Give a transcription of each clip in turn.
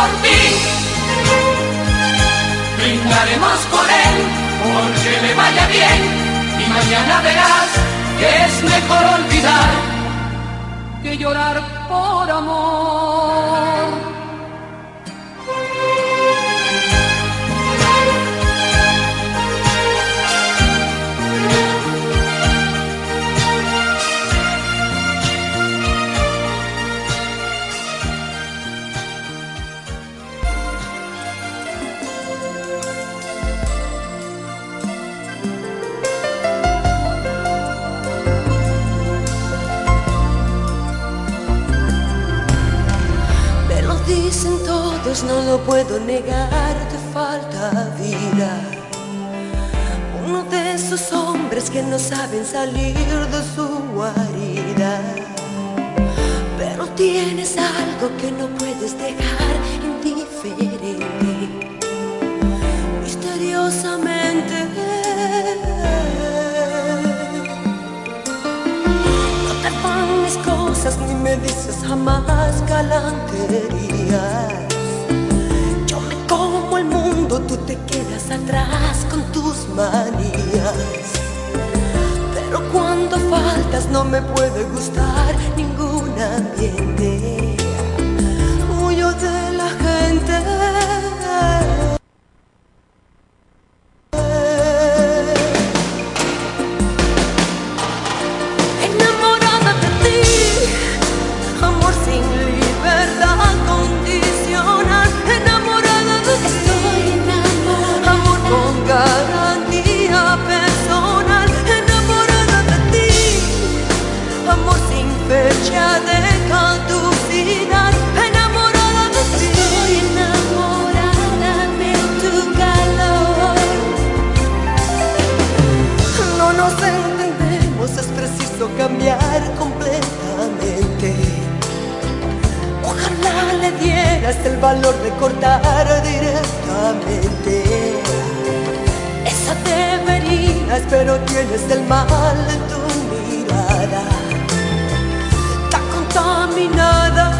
por ti. Brindaremos con él porque le vaya bien y mañana verás que es mejor olvidar que llorar por amor. pues no lo puedo negar, te falta vida. Uno de esos hombres que no saben salir de su guarida. Pero tienes algo que no puedes dejar indiferente. Misteriosamente. No te van mis cosas ni me dices jamás galantería cuando tú te quedas atrás con tus manías. Pero cuando faltas no me puede gustar ningún ambiente. El valor de cortar directamente. Esa deberías, pero tienes el mal en tu mirada. Está contaminada.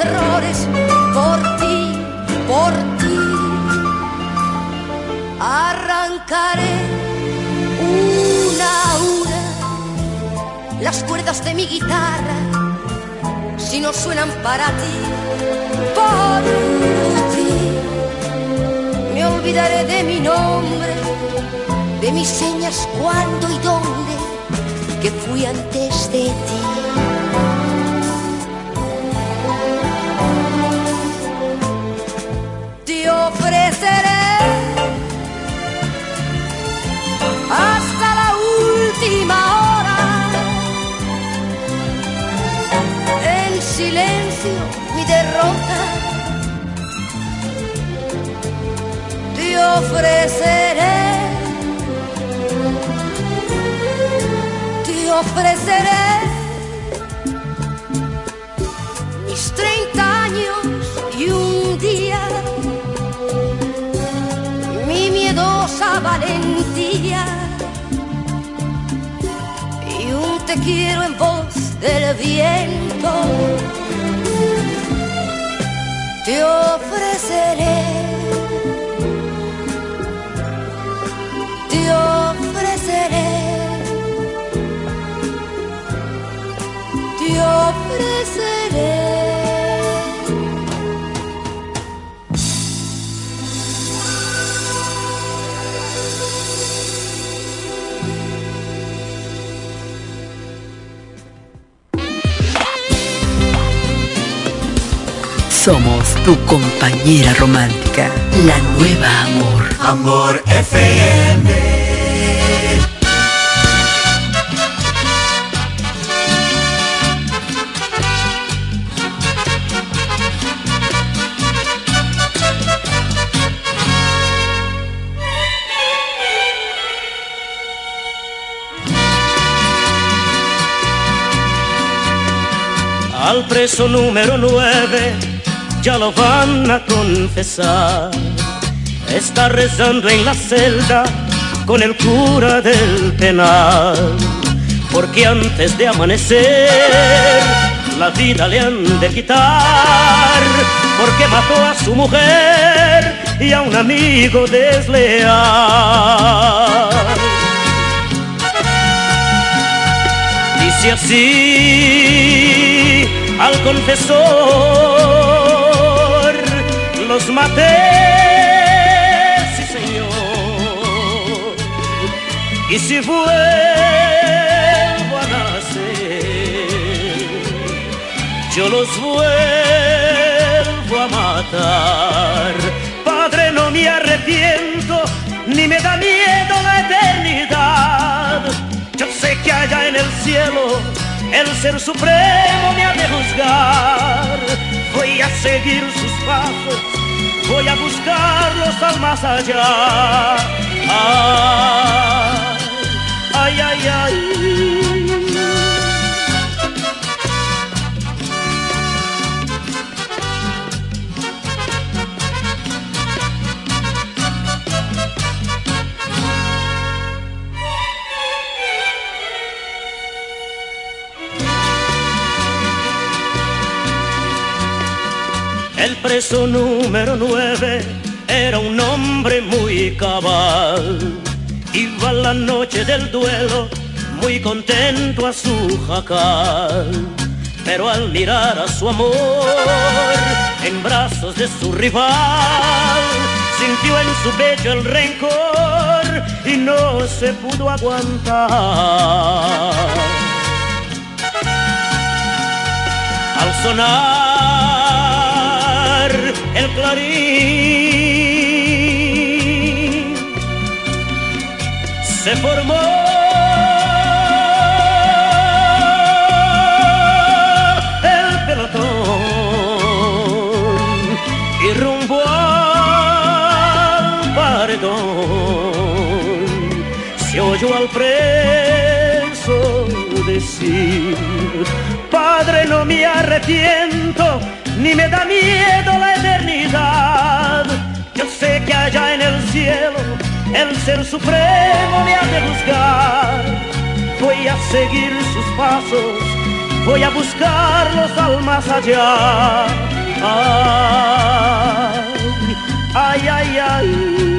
errores por ti, por ti. Arrancaré una a una las cuerdas de mi guitarra si no suenan para ti, por ti. Me olvidaré de mi nombre de mis señas cuándo y dónde que fui antes de ti. Hasta la última hora. En silencio mi derrota. Te ofreceré. Ofreceré quiero en voz del viento. Te ofreceré. Somos tu compañera romántica, la nueva amor. Amor FM. Al preso número nueve ya lo van a confesar. Está rezando en la celda con el cura del penal. Porque antes de amanecer la vida le han de quitar. Porque mató a su mujer y a un amigo desleal. Dice así al confesor, los maté, sí señor, y si vuelvo a nacer, yo los vuelvo a matar. Padre, no me arrepiento, ni me da miedo la eternidad. Yo sé que allá en el cielo el ser supremo me ha de juzgar. Voy a seguir sus pasos, voy a buscarlos al más allá. Ay, ay, ay. Preso número nueve era un hombre muy cabal. Iba la noche del duelo muy contento a su jacal. Pero al mirar a su amor en brazos de su rival, sintió en su pecho el rencor y no se pudo aguantar. Al sonar el clarín. Se formó el pelotón y rumbo al paredón se oyó al preso decir, Padre, no me arrepiento ni me da miedo la eternidad. Yo sé que allá en el cielo el ser supremo me ha de juzgar. Voy a seguir sus pasos, voy a buscarlos al más allá. Ay, ay, ay.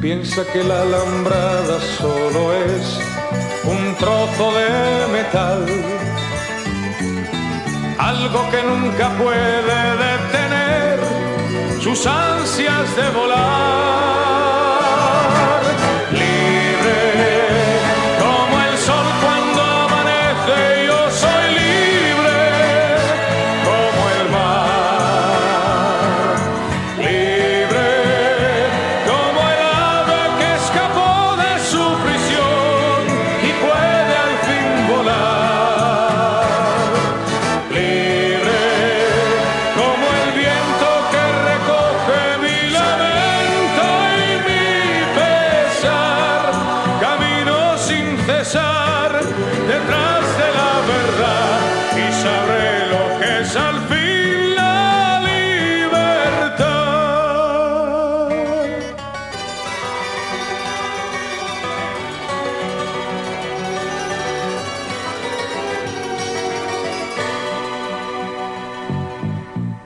piensa que la alambrada solo es un trozo de metal, algo que nunca puede detener sus ansias de volar.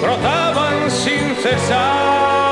brotaban sin cesar.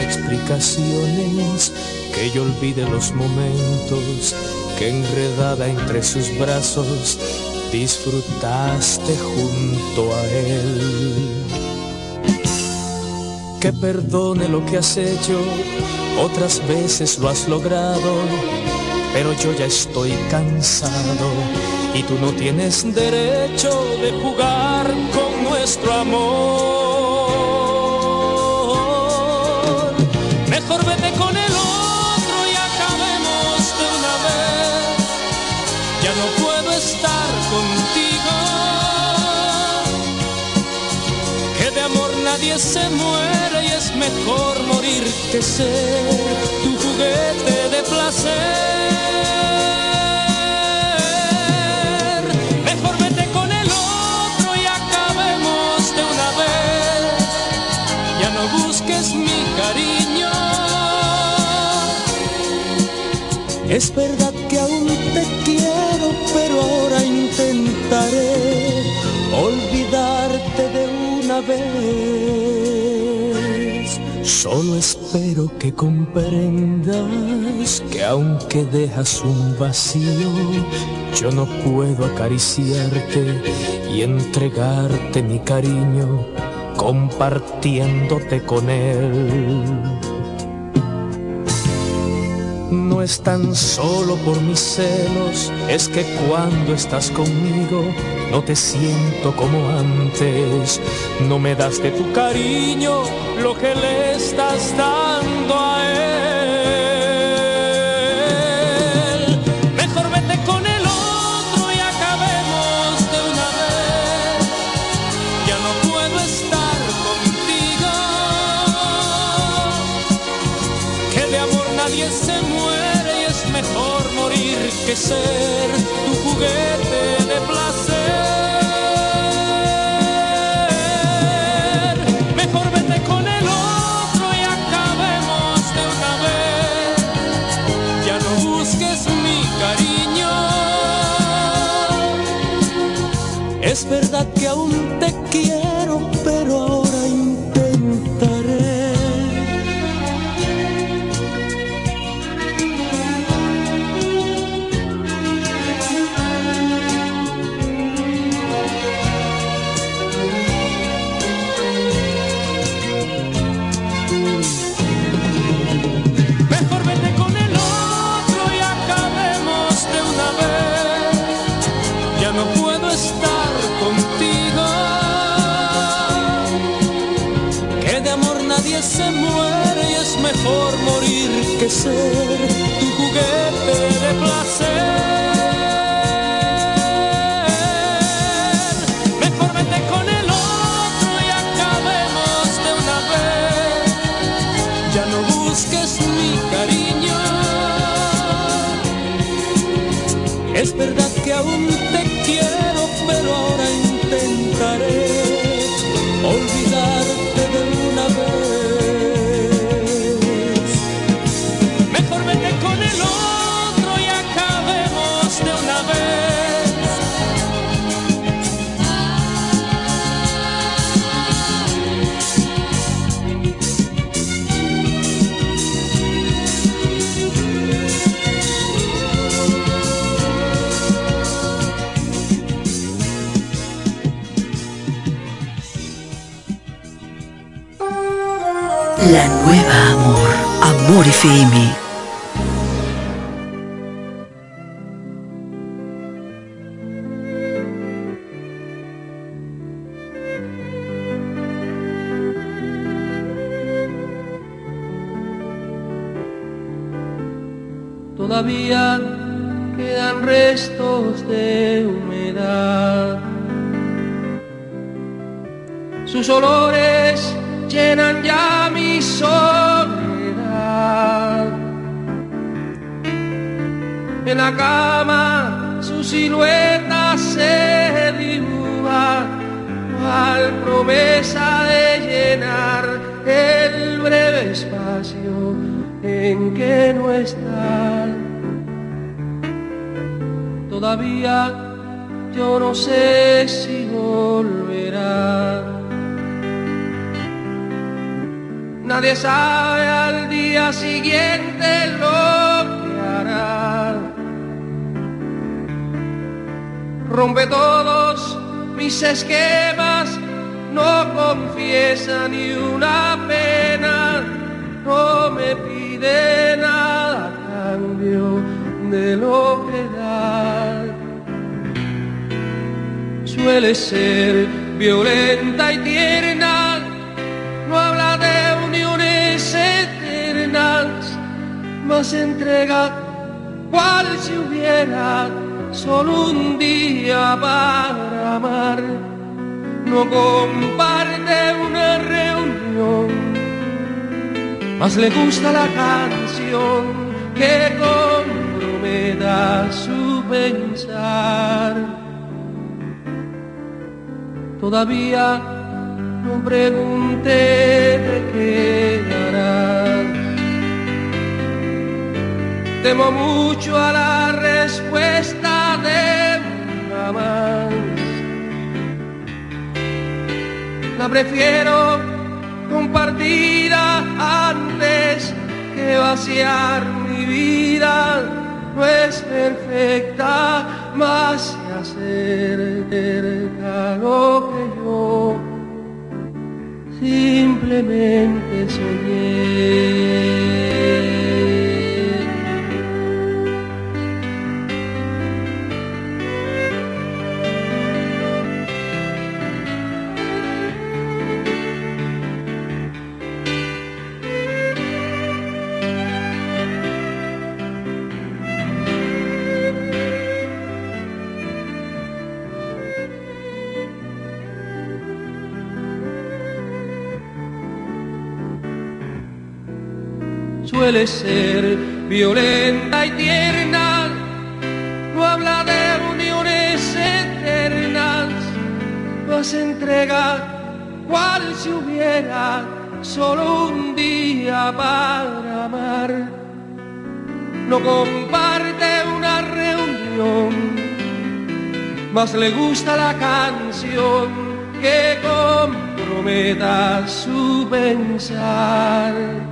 Explicaciones que yo olvide los momentos que enredada entre sus brazos disfrutaste junto a él. Que perdone lo que has hecho, otras veces lo has logrado, pero yo ya estoy cansado y tú no tienes derecho de jugar con nuestro amor. Se muere y es mejor morir que ser tu juguete de placer. Mejor vete con el otro y acabemos de una vez. Ya no busques mi cariño. Es verdad Solo espero que comprendas que aunque dejas un vacío, yo no puedo acariciarte y entregarte mi cariño compartiéndote con él. No es tan solo por mis celos, es que cuando estás conmigo no te siento como antes. No me das de tu cariño lo que le estás dando a él. Mejor vete con el otro y acabemos de una vez. Ya no puedo estar contigo. Que de amor nadie se muere y es mejor morir que ser tu juguete de placer. Nadie se muere y es mejor morir que ser tu juguete de placer. Amor esquemas, no confiesa ni una pena, no me pide nada a cambio de lo que da. Suele ser violenta y tierna, no habla de uniones eternas, más entrega cual si hubiera solo un día amar. No comparte una reunión, más le gusta la canción que comprometa su pensar. Todavía no pregunté de qué harás. Temo mucho a la respuesta La prefiero compartida antes que vaciar mi vida. No es perfecta, más se acerca lo que yo simplemente soñé. Suele ser violenta y tierna, no habla de uniones eternas, más entrega cual si hubiera solo un día para amar. No comparte una reunión, más le gusta la canción que comprometa su pensar.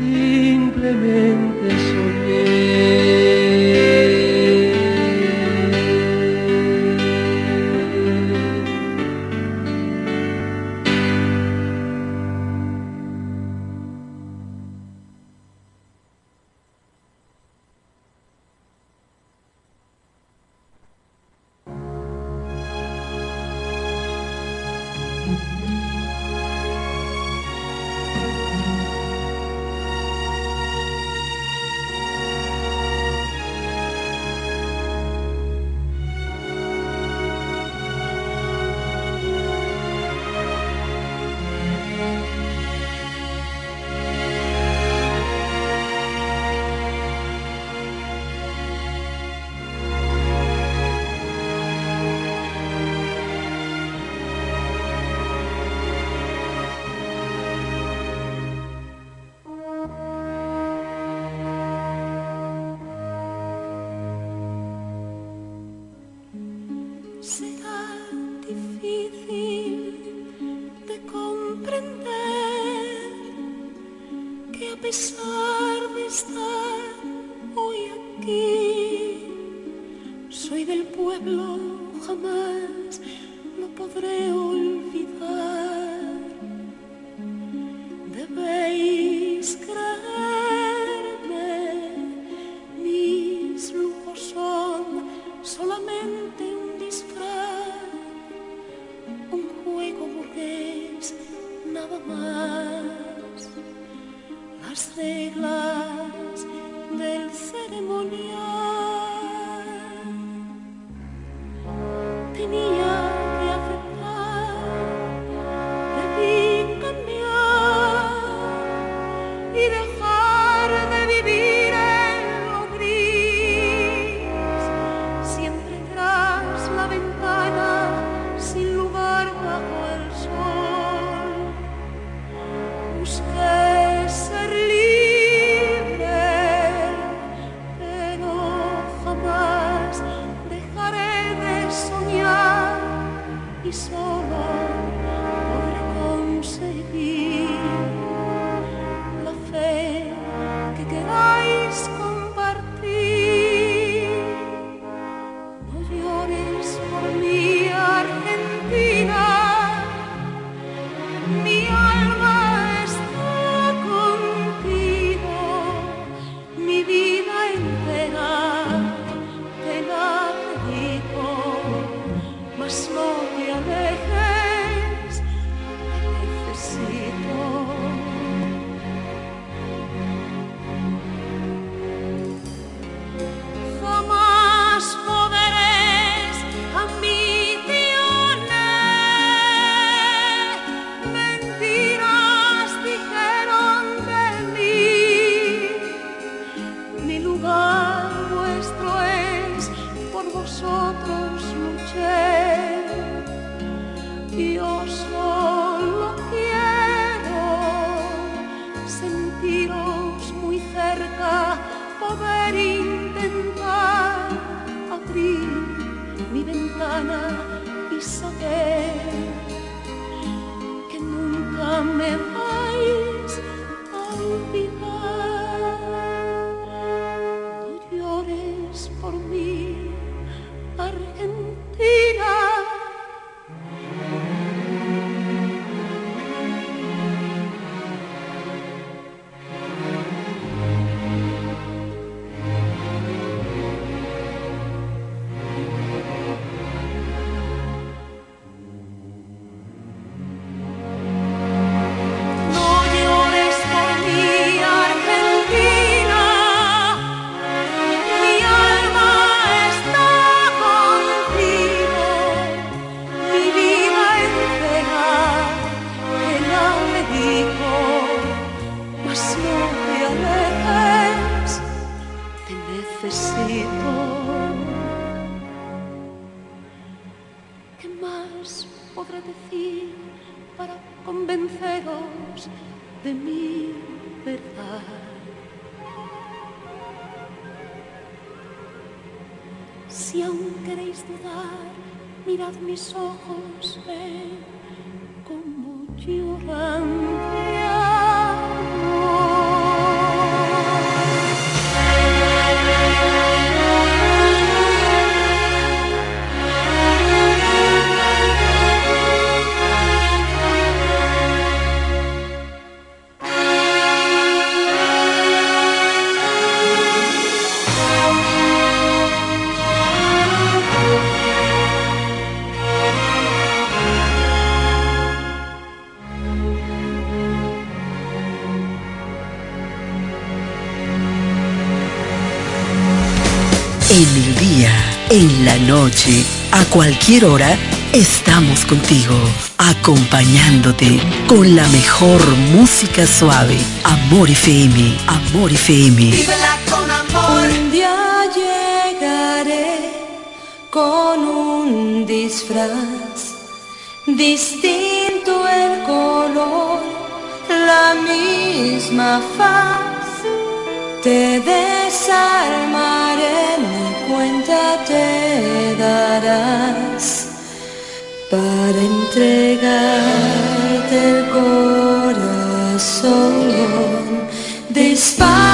simplemente soñé. En noche, a cualquier hora, estamos contigo, acompañándote con la mejor música suave. Amor FM, Amor FM. Vívela con amor. Un día llegaré con un disfraz, distinto el color, la misma faz, te desarmaré para entregarte el corazón. Despacio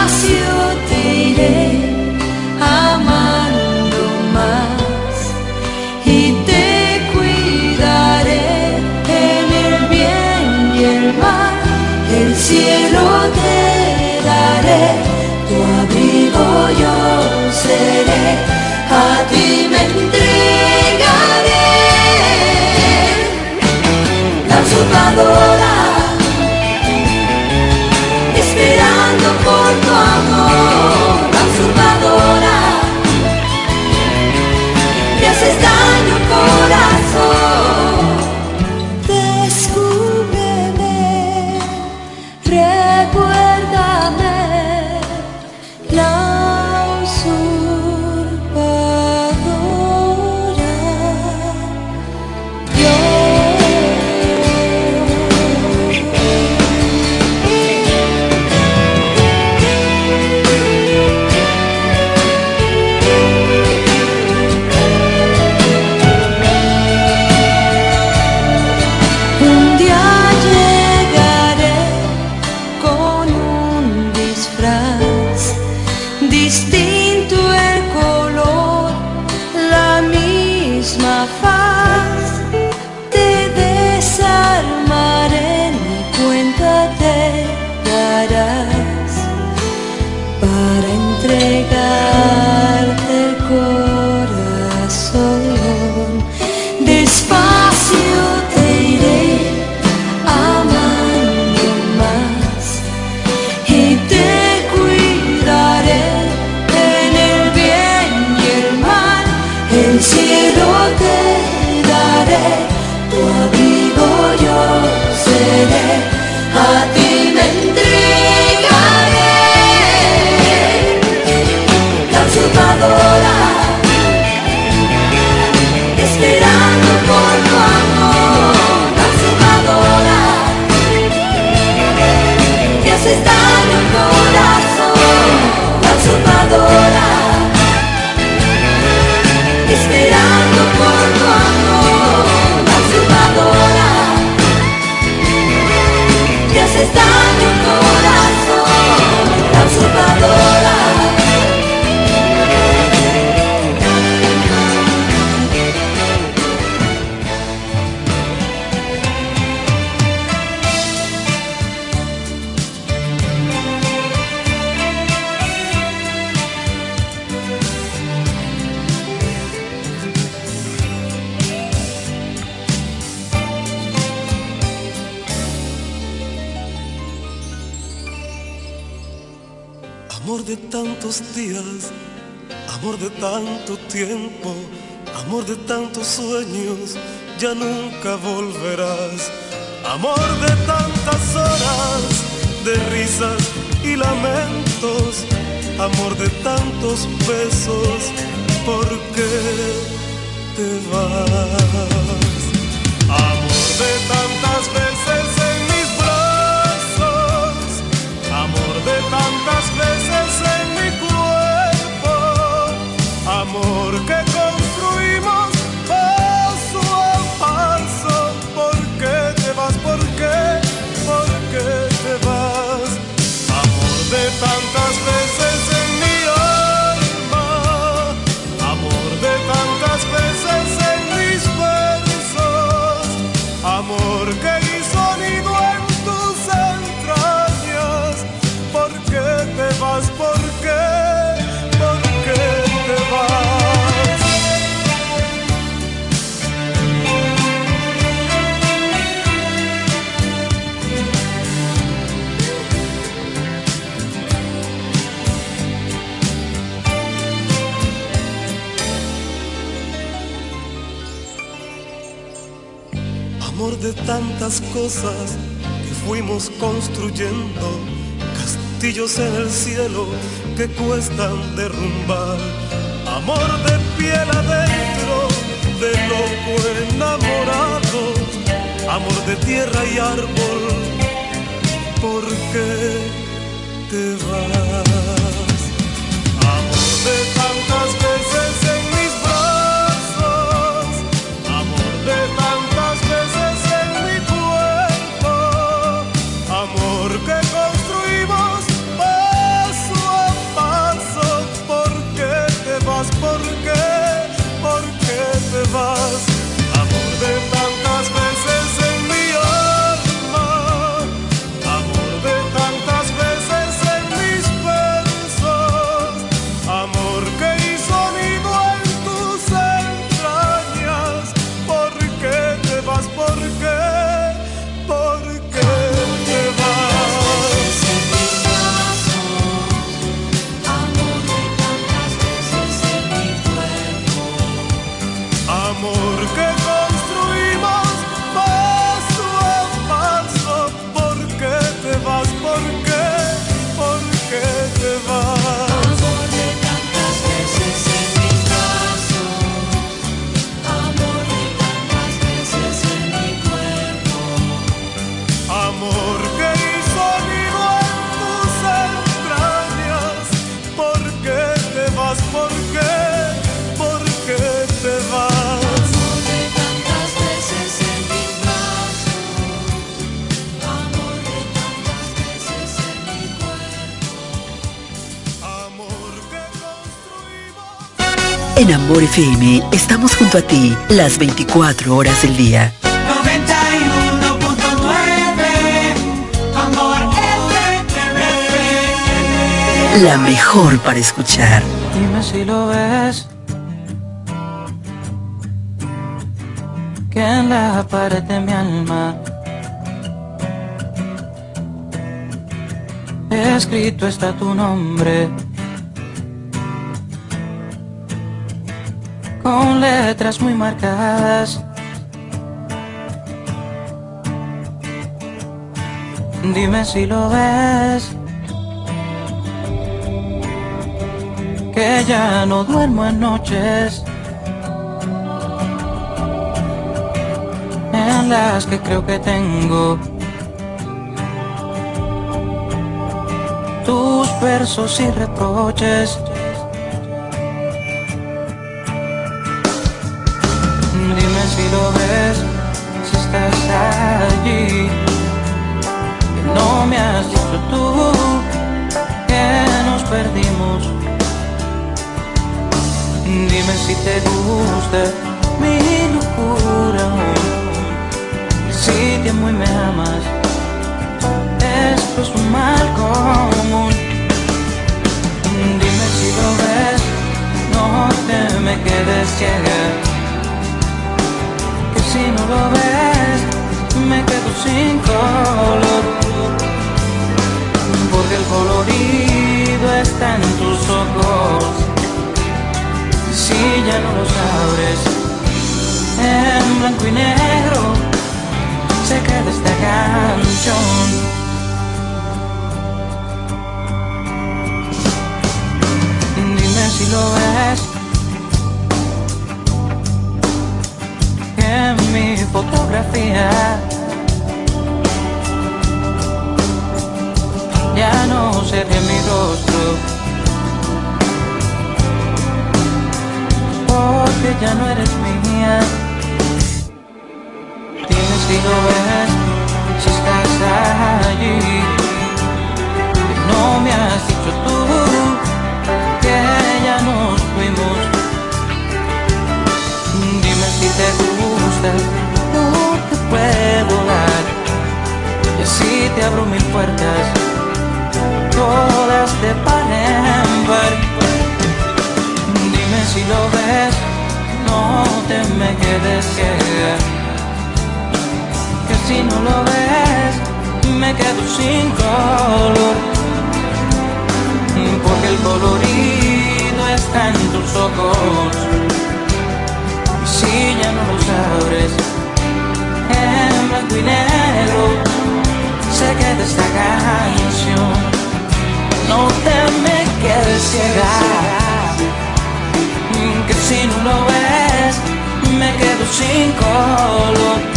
tantas cosas que fuimos construyendo, castillos en el cielo que cuestan derrumbar, amor de piel adentro, de loco enamorado, amor de tierra y árbol, ¿por qué te vas? Amor de tantas cosas FM estamos junto a ti las 24 horas del día. 91.9 Amor FM. La mejor para escuchar. Dime si lo ves. Que en la pared de mi alma escrito está tu nombre. Con letras muy marcadas. Dime si lo ves. Que ya no duermo en noches. En las que creo que tengo tus versos y reproches. Mi locura. Si te amo y me amas esto es un mal común. Dime si lo ves, no te me quedes ciega. Que si no lo ves, me quedo sin color. Porque el colorido está en tus ojos. Si ya no los abres, en blanco y negro se queda esta canción. si lo ves. En mi fotografía ya no se ve mi rostro porque ya no eres mía dime si lo ves si estás allí no me has dicho tú ya nos fuimos. Dime si te gusta lo que puedo dar. Y así te abro mil puertas, todas de par en par. Si lo ves, no te me quedes ciega. Que si no lo ves, me quedo sin color porque el colorido está en tus ojos. Y si ya no los abres, en blanco y negro, se queda esta canción. No te me quedes ciega, que si no lo ves, me quedo sin color.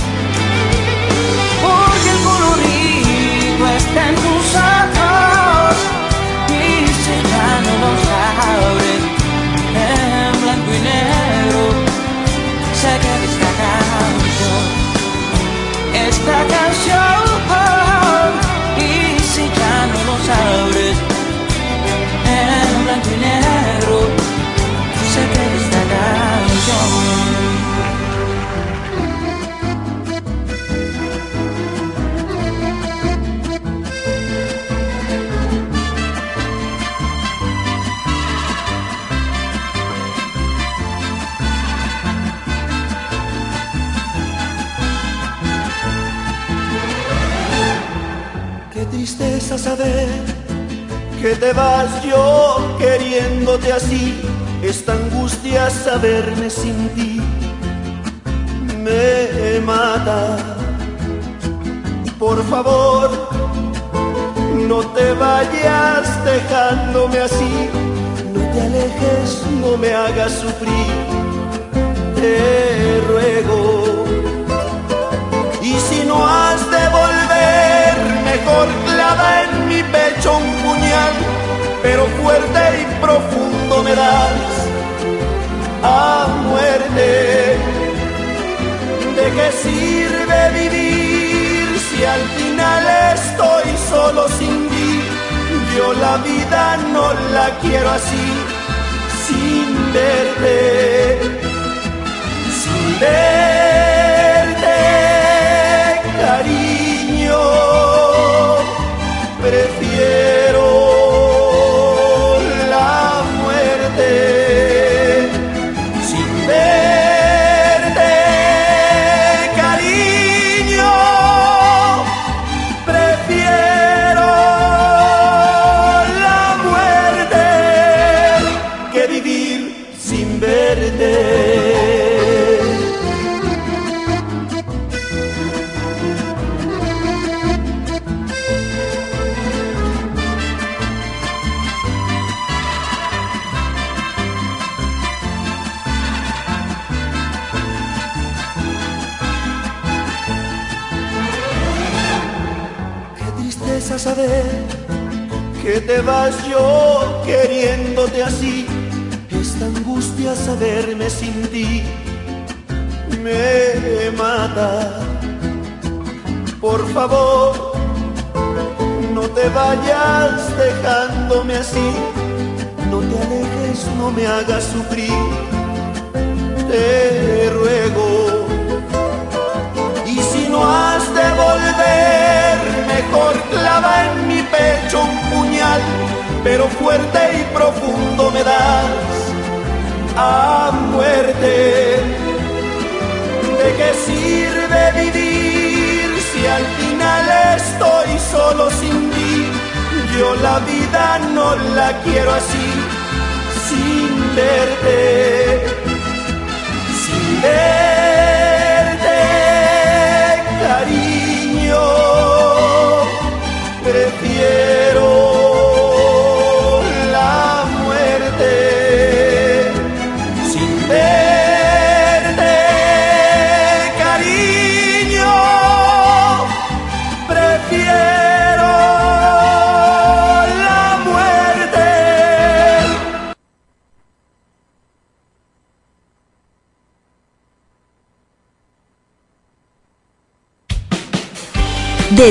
Saber que te vas yo queriéndote así. Esta angustia saberme sin ti me mata. Por favor, no te vayas dejándome así. No te alejes, no me hagas sufrir. Te ruego. Y si no has de volver, mejor en mi pecho un puñal, pero fuerte y profundo me das a muerte. ¿De qué sirve vivir si al final estoy solo sin ti? Yo la vida no la quiero así, sin verte, sin verte. prefiero yo queriéndote así. Esta angustia saberme sin ti me mata. Por favor, no te vayas dejándome así. No te alejes, no me hagas sufrir. Te ruego. Y si no has de volver, mejor clava en mi pecho un puñal, pero fuerte y profundo me das a muerte. ¿De qué sirve vivir si al final estoy solo sin ti? Yo la vida no la quiero así, sin verte, sin verte,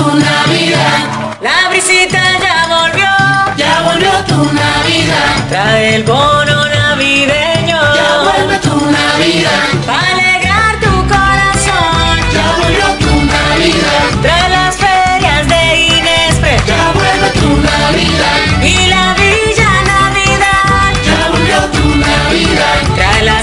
Tu Navidad. La brisita ya volvió. Ya volvió tu Navidad. Trae el bono navideño. Ya vuelve tu Navidad. Para alegrar tu corazón. Ya volvió tu Navidad. Trae las ferias de Inespre. Ya vuelve tu Navidad. Y la Villa Navidad. Ya volvió tu Navidad. Trae la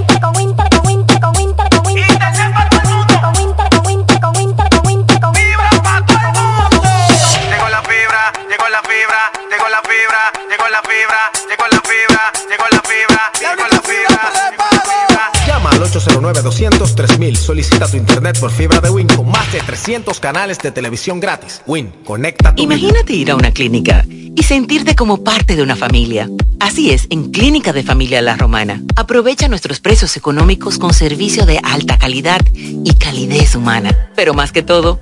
Llegó la fibra, llegó la fibra, llegó la fibra, llegó la fibra, llegó la fibra. Llama al 809-200-3000. Solicita tu internet por fibra de Win con más de 300 canales de televisión gratis. Win, conecta tu vida. Imagínate ir a una clínica y sentirte como parte de una familia. Así es, en Clínica de Familia La Romana. Aprovecha nuestros precios económicos con servicio de alta calidad y calidez humana. Pero más que todo,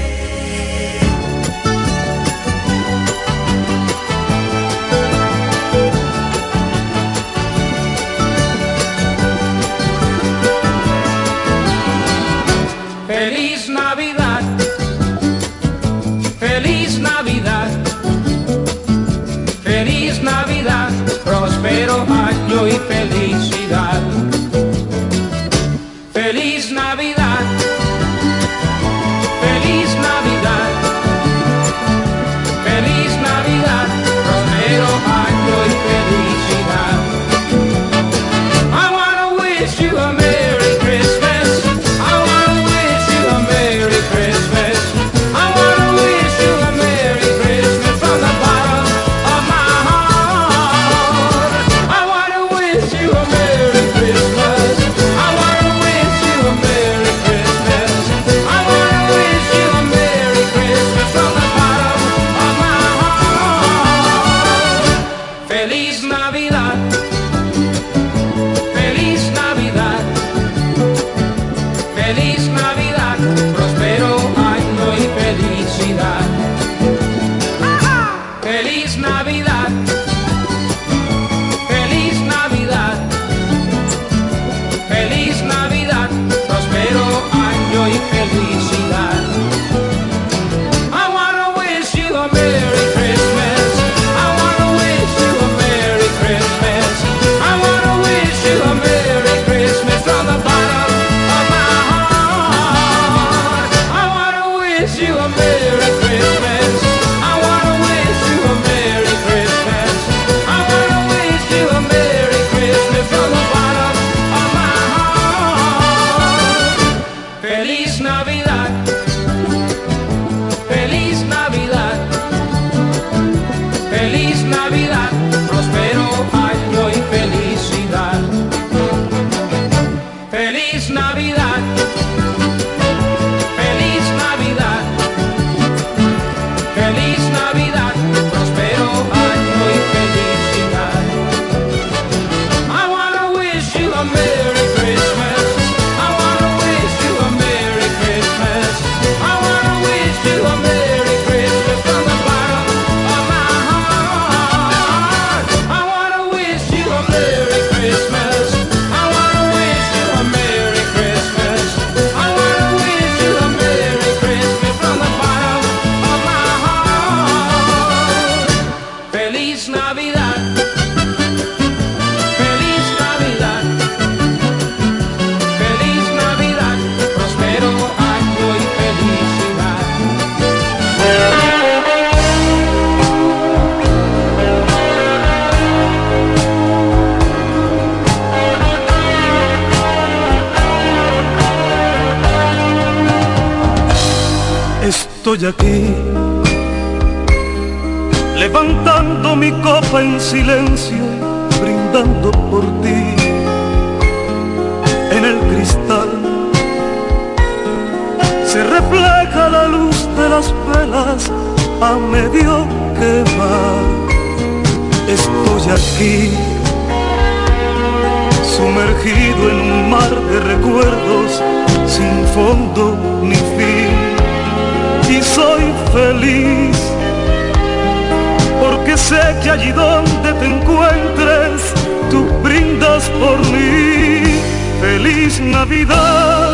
Navidad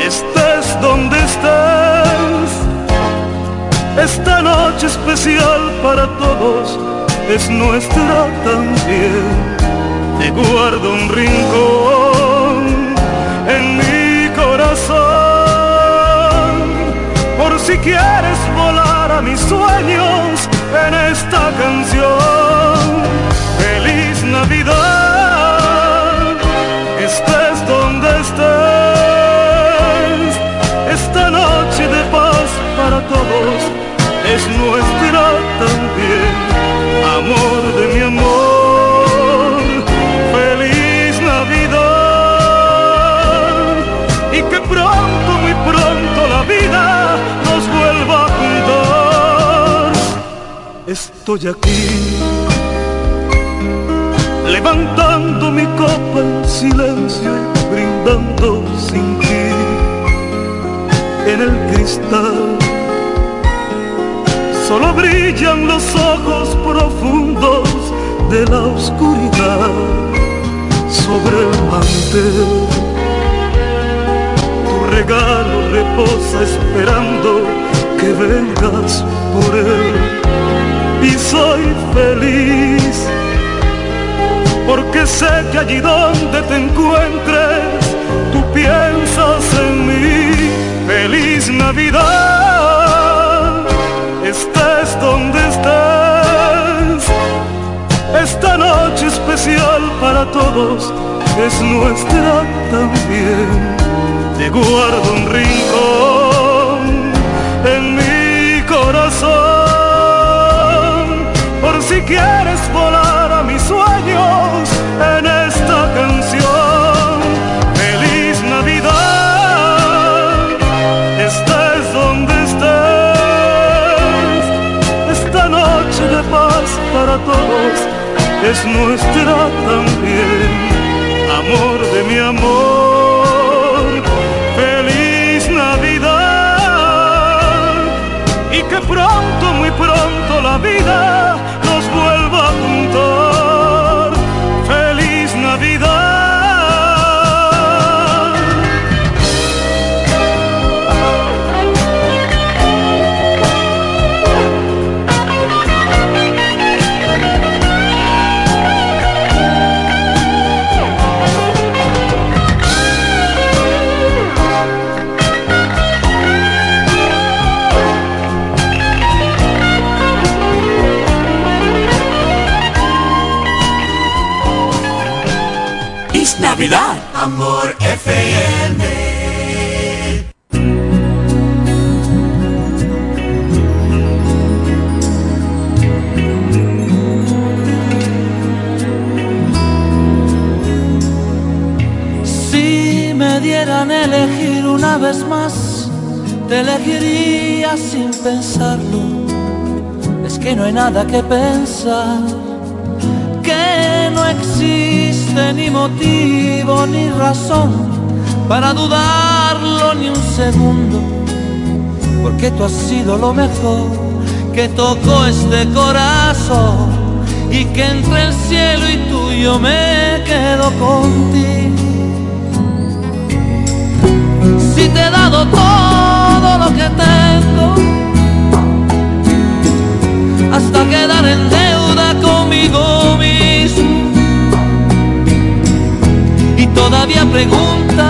estés donde estés. Esta noche especial para todos es nuestra también. Te guardo un rincón en mi corazón. Por si quieres volar a mis sueños en esta canción. Feliz Navidad, es nuestra también. Amor de mi amor, feliz Navidad. Y que pronto, muy pronto la vida nos vuelva a juntar. Estoy aquí, levantando mi copa en silencio y brindando sin ti en el cristal. Solo brillan los ojos profundos de la oscuridad sobre el mantel tu regalo reposa esperando que vengas por él. Y soy feliz porque sé que allí donde te encuentres tú piensas en mí. Feliz Navidad, estés donde estés. Esta noche especial para todos es nuestra también te guardo un rincón en mi corazón. Por si quieres volar es nuestra también. Amor de mi amor feliz Navidad y que pronto, muy pronto la vida FM. Si me dieran elegir una vez más, te elegiría sin pensarlo. Es que no hay nada que pensar que no existe ni motivo ni razón dudarlo ni un segundo, porque tú has sido lo mejor que tocó este corazón y que entre el cielo y tú yo me quedo contigo. Si te he dado todo lo que tengo, hasta quedar en deuda conmigo mismo. Y todavía preguntas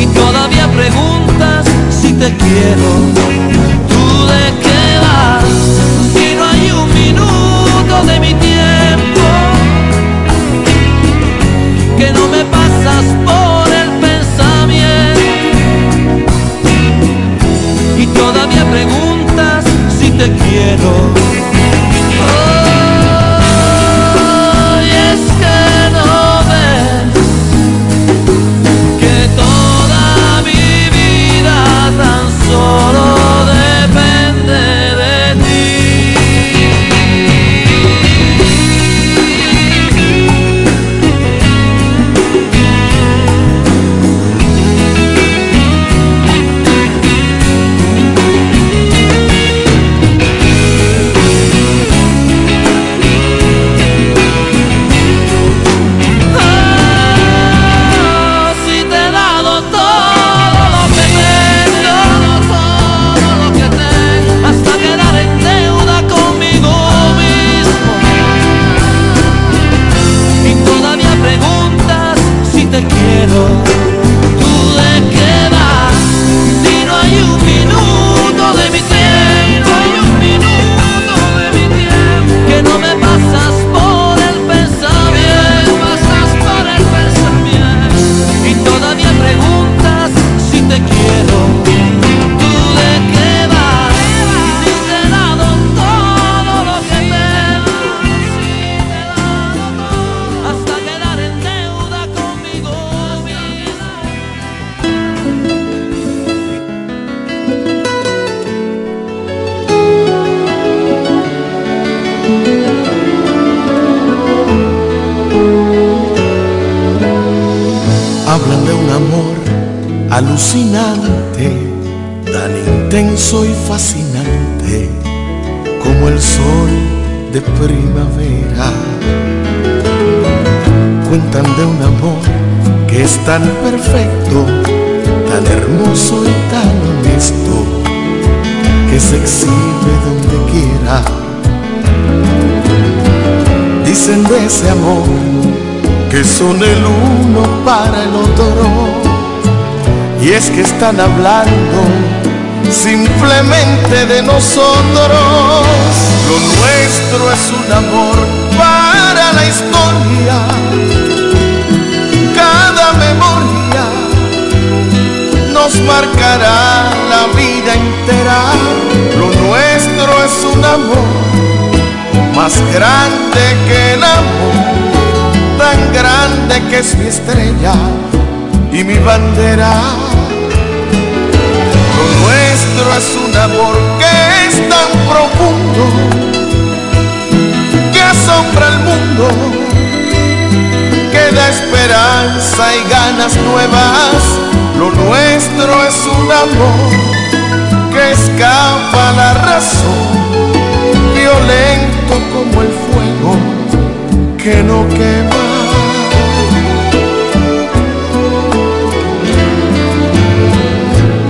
Y todavía preguntas si te quiero. ¿Tú de qué vas? Si no hay un minuto de mi tiempo que no me pasas por tan perfecto, tan hermoso y tan honesto, que se exhibe donde quiera. Dicen de ese amor que son el uno para el otro. Y es que están hablando simplemente de nosotros. Lo nuestro es un amor para la historia. Memoria nos marcará la vida entera. Lo nuestro es un amor más grande que el amor tan grande que es mi estrella y mi bandera. Lo nuestro es un amor que es tan profundo que asombra al mundo, que da esperanza y ganas nuevas. Lo nuestro es un amor que escapa la razón, violento como el fuego que no quema.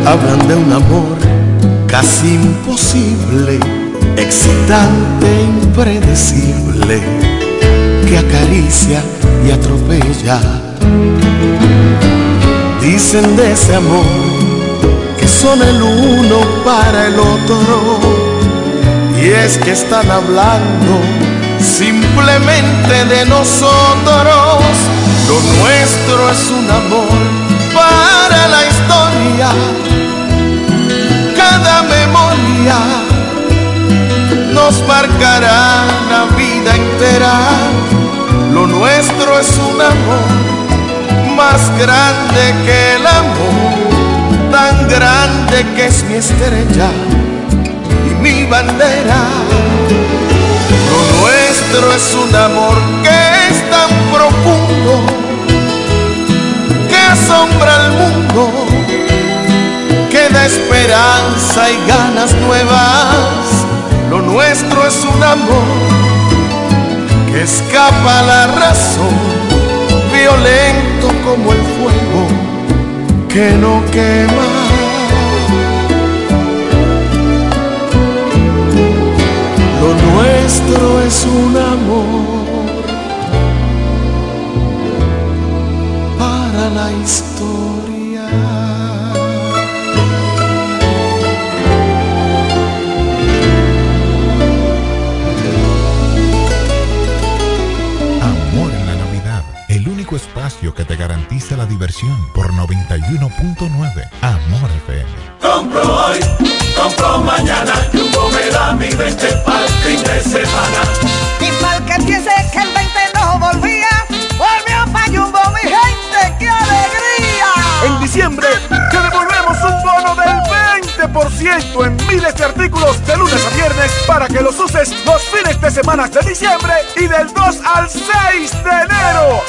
Hablan de un amor casi imposible, excitante, impredecible, que acaricia atropella. Dicen de ese amor que son el uno para el otro, y es que están hablando simplemente de nosotros. Lo nuestro es un amor para la historia cada memoria nos marcará la vida entera. Lo nuestro es un amor más grande que el amor, tan grande que es mi estrella y mi bandera. Lo nuestro es un amor que es tan profundo que asombra al mundo que da esperanza y ganas nuevas. Lo nuestro es un amor que escapa la razón, violento como el fuego que no quema. Lo nuestro es un amor para la historia. Garantiza la diversión por 91.9 Amor FM. Compro hoy, compro mañana, Jumbo me da mi 20 para el fin de semana. Y mal que piense que el 20 no volvía, volvió pa' Jumbo, mi gente, qué alegría. En diciembre te devolvemos un bono del 20% en miles de artículos de lunes a viernes para que los uses los fines de semana de diciembre y del 2 al 6 de enero.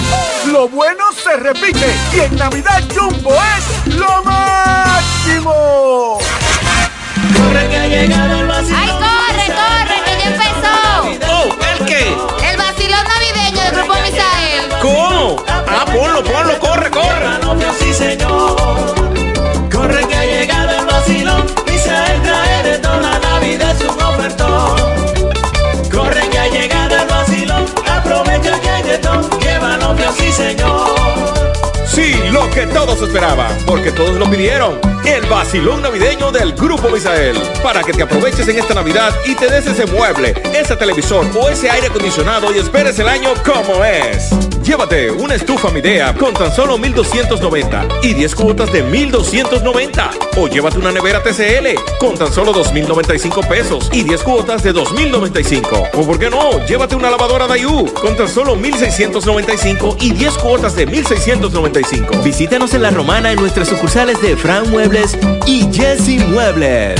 Lo bueno se repite y en Navidad Jumbo es lo máximo. Corre que ha llegado el vacilón. ¡Ay, corre, corre, que ya empezó! Oh, ¿el qué? El vacilón navideño del Grupo Misael. ¿Cómo? Ah, ponlo, ponlo, corre, corre. Sí señor. Señor. Sí, lo que todos esperaban, porque todos lo pidieron. El vacilón navideño del Grupo Misael. Para que te aproveches en esta Navidad y te des ese mueble, ese televisor o ese aire acondicionado y esperes el año como es. Llévate una estufa Midea con tan solo 1290 y 10 cuotas de 1290. O llévate una nevera TCL con tan solo 2095 pesos y 10 cuotas de 2095. O por qué no, llévate una lavadora Dayu con tan solo 1695 y 10 cuotas de 1695. Visítanos en La Romana en nuestras sucursales de Fran Muebles y Jesse Muebles.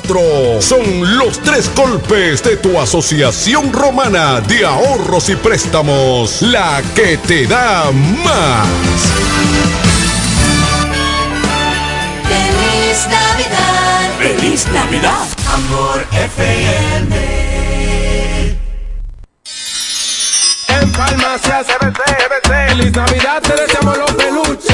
Son los tres golpes de tu Asociación Romana de Ahorros y Préstamos. La que te da más. Feliz Navidad. Feliz Navidad. Amor FM. En farmacias Feliz Navidad, te deseamos los peluches.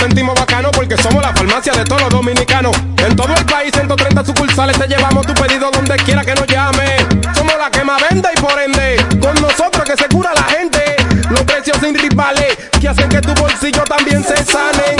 Sentimos bacanos porque somos la farmacia de todos los dominicanos. En todo el país, 130 sucursales, te llevamos tu pedido donde quiera que nos llame. Somos la que más vende y por ende, con nosotros que se cura la gente. Los precios sin rivales que hacen que tu bolsillo también se sane.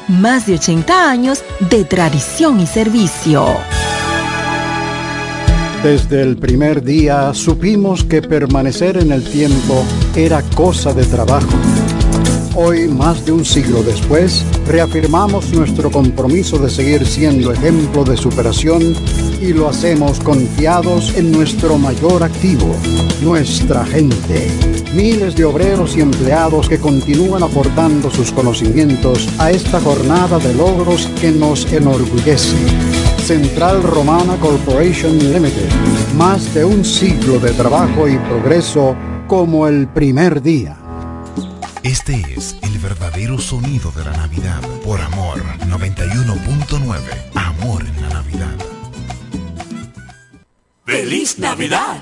más de 80 años de tradición y servicio. Desde el primer día supimos que permanecer en el tiempo era cosa de trabajo. Hoy, más de un siglo después, reafirmamos nuestro compromiso de seguir siendo ejemplo de superación y lo hacemos confiados en nuestro mayor activo, nuestra gente. Miles de obreros y empleados que continúan aportando sus conocimientos a esta jornada de logros que nos enorgullece. Central Romana Corporation Limited. Más de un siglo de trabajo y progreso como el primer día. Este es el verdadero sonido de la Navidad. Por Amor 91.9. Amor en la Navidad. ¡Feliz Navidad!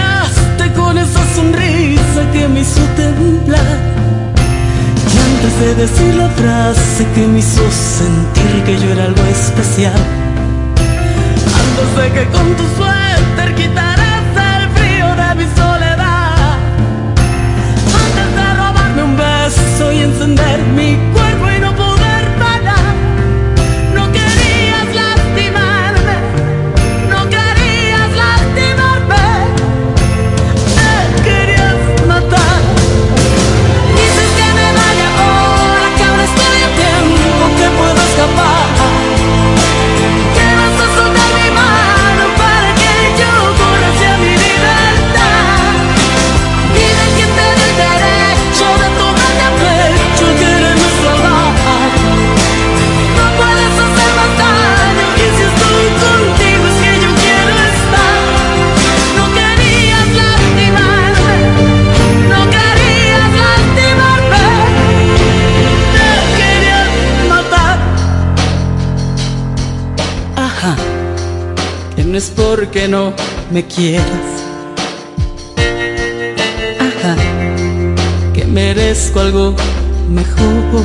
con esa sonrisa que me hizo temblar. Y antes de decir la frase que me hizo sentir que yo era algo especial. Antes de que con tu suéter quitaras porque no me quieras. Ajá, que merezco algo mejor.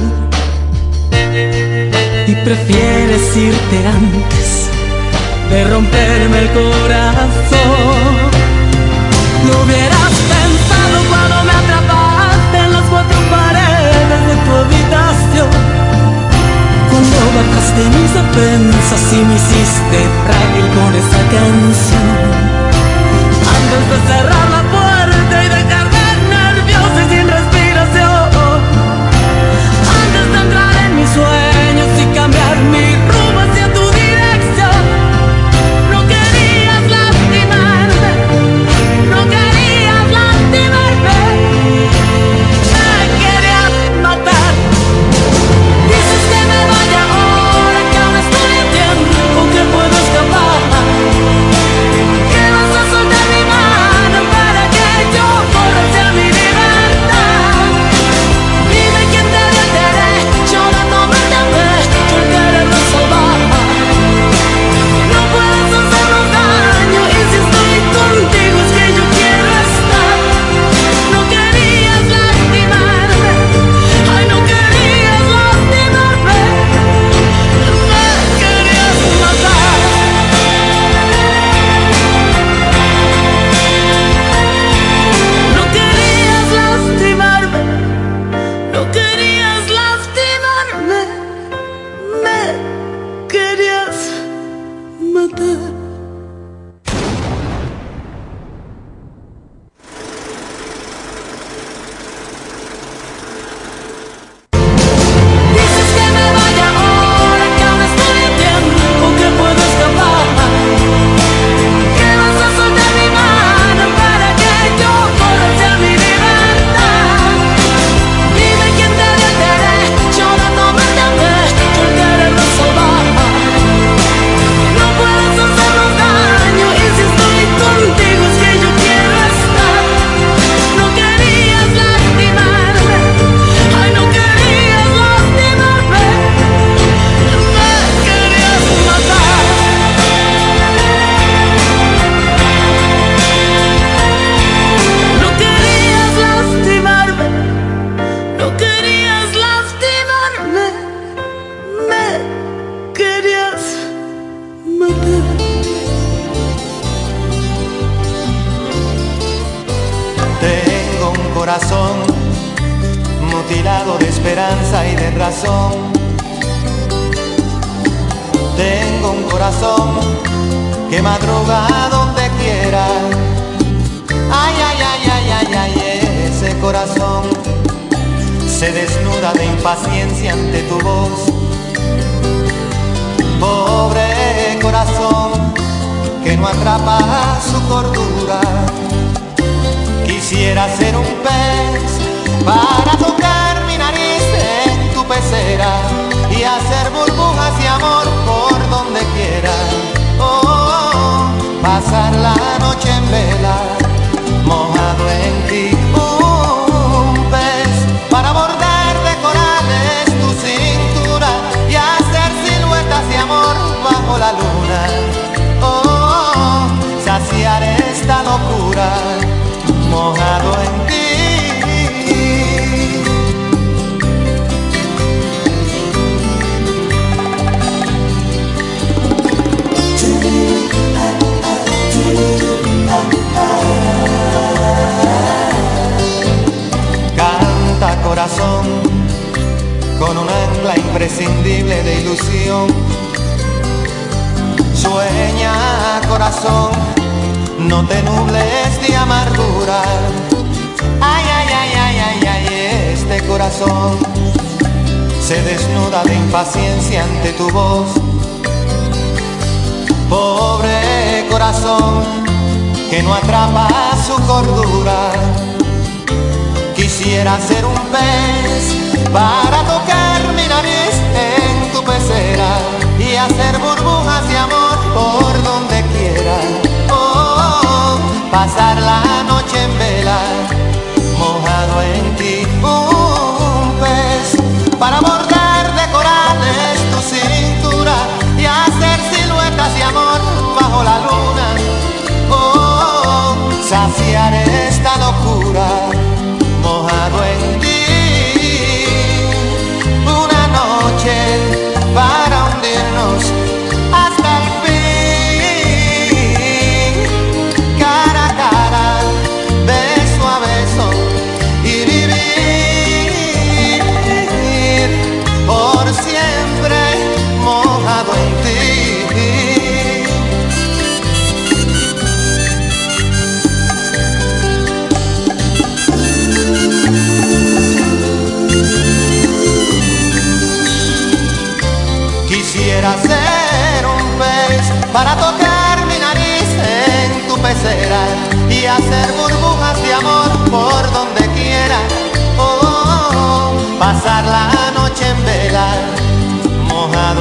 Y prefieres irte antes de romperme el corazón. Lo hubieras Cuando bajaste mis defensas y me hiciste frágil con esa canción. Antes de cerrar la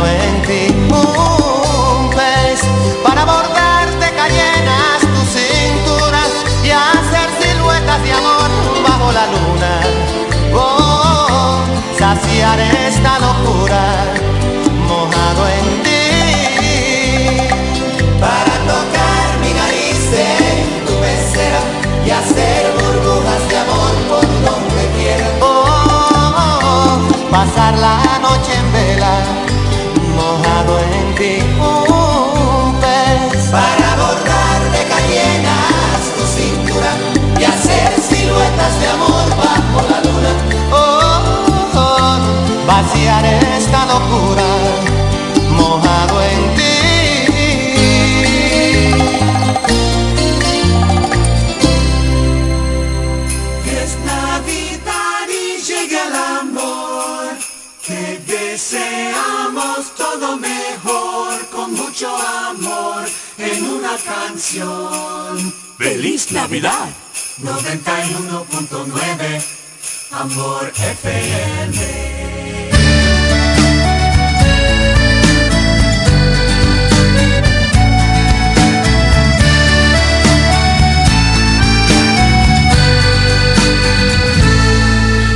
en ti un pez para bordarte cayenas tus cinturas y hacer siluetas de amor bajo la luna. Oh, saciar esta locura mojado en ti para tocar mi nariz en tu pecera y hacer burbujas de amor por donde quiera. Oh, oh, oh pasar la noche en vez Navidad. 91.9 Amor FM.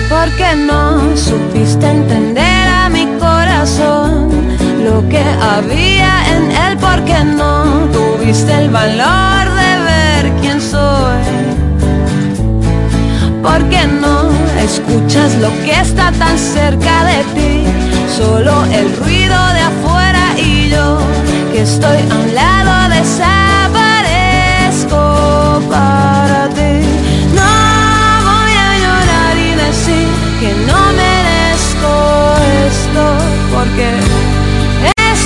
porque no supiste entender a mi corazón lo que había en él, porque no tuviste el valor quién soy. Porque no escuchas lo que está tan cerca de ti? Solo el ruido de afuera y yo que estoy a un lado desaparezco para ti. No voy a llorar y decir que no merezco esto porque